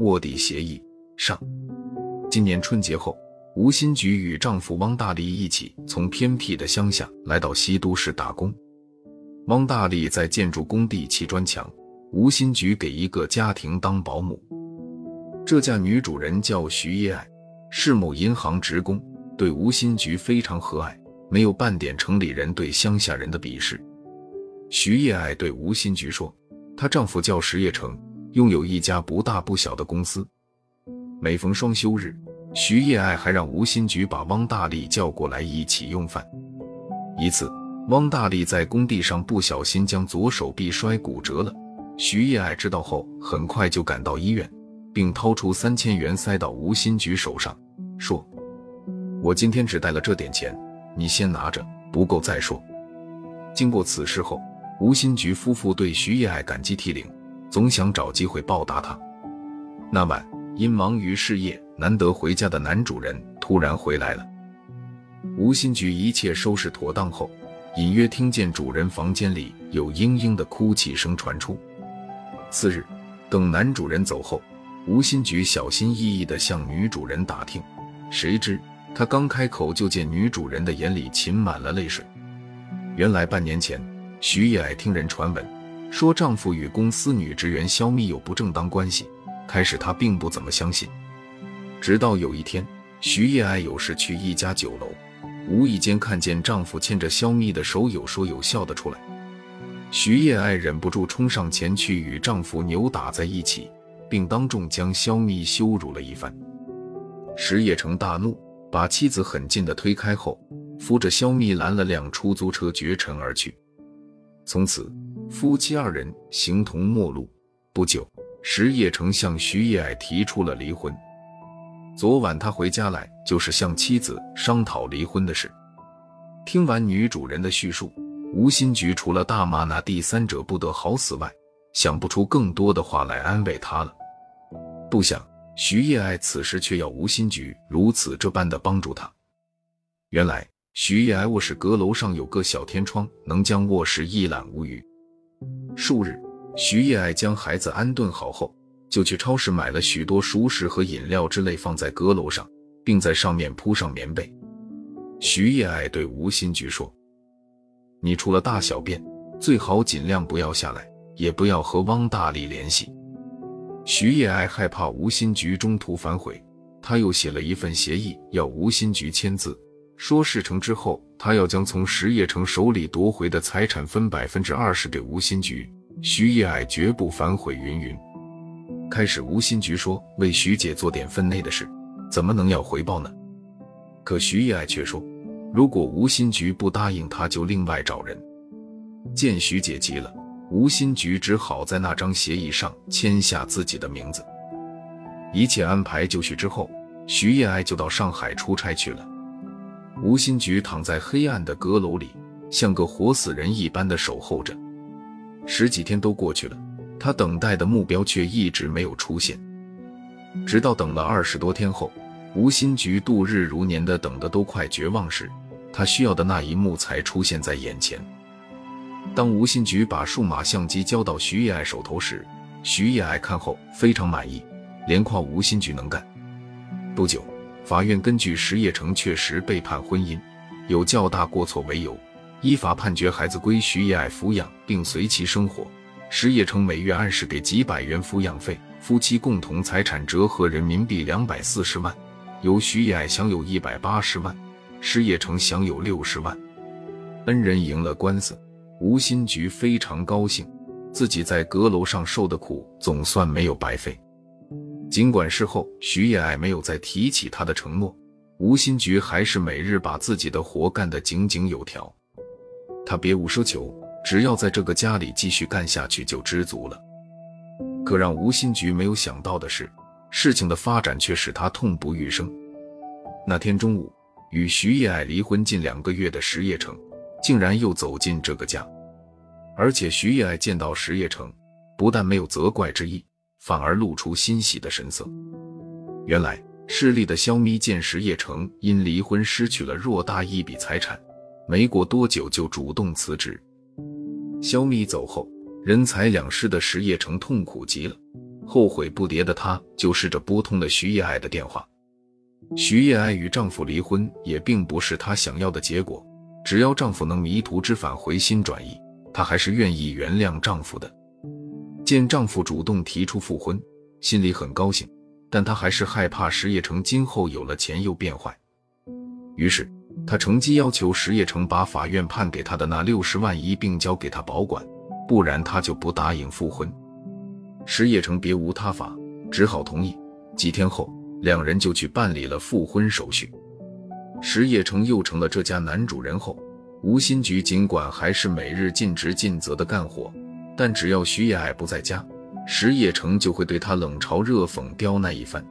卧底协议上。今年春节后，吴新菊与丈夫汪大力一起从偏僻的乡下来到西都市打工。汪大力在建筑工地砌砖墙，吴新菊给一个家庭当保姆。这家女主人叫徐叶爱，是某银行职工，对吴新菊非常和蔼，没有半点城里人对乡下人的鄙视。徐叶爱对吴新菊说：“她丈夫叫石业成，拥有一家不大不小的公司。每逢双休日，徐叶爱还让吴新菊把汪大力叫过来一起用饭。一次，汪大力在工地上不小心将左手臂摔骨折了。徐叶爱知道后，很快就赶到医院，并掏出三千元塞到吴新菊手上，说：‘我今天只带了这点钱，你先拿着，不够再说。’经过此事后。”吴新菊夫妇对徐叶爱感激涕零，总想找机会报答她。那晚，因忙于事业难得回家的男主人突然回来了。吴新菊一切收拾妥当后，隐约听见主人房间里有嘤嘤的哭泣声传出。次日，等男主人走后，吴新菊小心翼翼地向女主人打听，谁知她刚开口，就见女主人的眼里噙满了泪水。原来半年前。徐叶爱听人传闻，说丈夫与公司女职员肖蜜有不正当关系。开始她并不怎么相信，直到有一天，徐叶爱有事去一家酒楼，无意间看见丈夫牵着肖蜜的手，有说有笑的出来。徐叶爱忍不住冲上前去与丈夫扭打在一起，并当众将肖蜜羞辱了一番。石叶成大怒，把妻子狠劲地推开后，扶着肖蜜拦了辆出租车绝尘而去。从此，夫妻二人形同陌路。不久，石业成向徐叶爱提出了离婚。昨晚他回家来，就是向妻子商讨离婚的事。听完女主人的叙述，吴新菊除了大骂那第三者不得好死外，想不出更多的话来安慰她了。不想徐叶爱此时却要吴新菊如此这般的帮助她。原来。徐叶爱卧室阁楼上有个小天窗，能将卧室一览无余。数日，徐叶爱将孩子安顿好后，就去超市买了许多熟食和饮料之类，放在阁楼上，并在上面铺上棉被。徐叶爱对吴新菊说：“你除了大小便，最好尽量不要下来，也不要和汪大力联系。”徐叶爱害怕吴新菊中途反悔，他又写了一份协议，要吴新菊签字。说事成之后，他要将从石叶成手里夺回的财产分百分之二十给吴新菊，徐叶爱绝不反悔。云云。开始，吴新菊说为徐姐做点分内的事，怎么能要回报呢？可徐叶爱却说，如果吴新菊不答应，他就另外找人。见徐姐急了，吴新菊只好在那张协议上签下自己的名字。一切安排就绪之后，徐叶爱就到上海出差去了。吴新菊躺在黑暗的阁楼里，像个活死人一般的守候着。十几天都过去了，她等待的目标却一直没有出现。直到等了二十多天后，吴新菊度日如年的等得都快绝望时，她需要的那一幕才出现在眼前。当吴新菊把数码相机交到徐叶爱手头时，徐叶爱看后非常满意，连夸吴新菊能干。不久。法院根据石叶成确实背叛婚姻，有较大过错为由，依法判决孩子归徐叶爱抚养，并随其生活。石叶成每月按时给几百元抚养费，夫妻共同财产折合人民币两百四十万，由徐叶爱享有一百八十万，石业成享有六十万。恩人赢了官司，吴新菊非常高兴，自己在阁楼上受的苦总算没有白费。尽管事后徐叶爱没有再提起他的承诺，吴新菊还是每日把自己的活干得井井有条。他别无奢求，只要在这个家里继续干下去就知足了。可让吴新菊没有想到的是，事情的发展却使他痛不欲生。那天中午，与徐叶爱离婚近两个月的石叶成，竟然又走进这个家，而且徐叶爱见到石叶成，不但没有责怪之意。反而露出欣喜的神色。原来势利的肖咪见石叶成因离婚失去了偌大一笔财产，没过多久就主动辞职。肖咪走后，人财两失的石业成痛苦极了，后悔不迭的他就试着拨通了徐叶爱的电话。徐叶爱与丈夫离婚也并不是她想要的结果，只要丈夫能迷途知返、回心转意，她还是愿意原谅丈夫的。见丈夫主动提出复婚，心里很高兴，但她还是害怕石业成今后有了钱又变坏，于是她乘机要求石业成把法院判给她的那六十万一并交给她保管，不然她就不答应复婚。石业成别无他法，只好同意。几天后。两人就去办理了复婚手续。石业成又成了这家男主人后，吴新菊尽管还是每日尽职尽责的干活，但只要徐叶爱不在家，石业成就会对他冷嘲热讽、刁难一番。